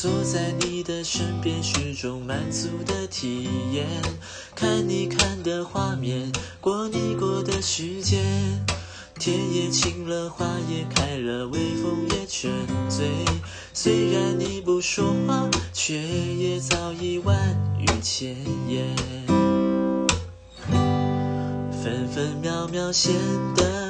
坐在你的身边是种满足的体验，看你看的画面，过你过的时间，天也晴了，花也开了，微风也沉醉。虽然你不说话，却也早已万语千言，分分秒秒显得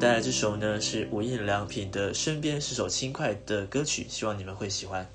带来这首呢是无印良品的《身边》，是首轻快的歌曲，希望你们会喜欢。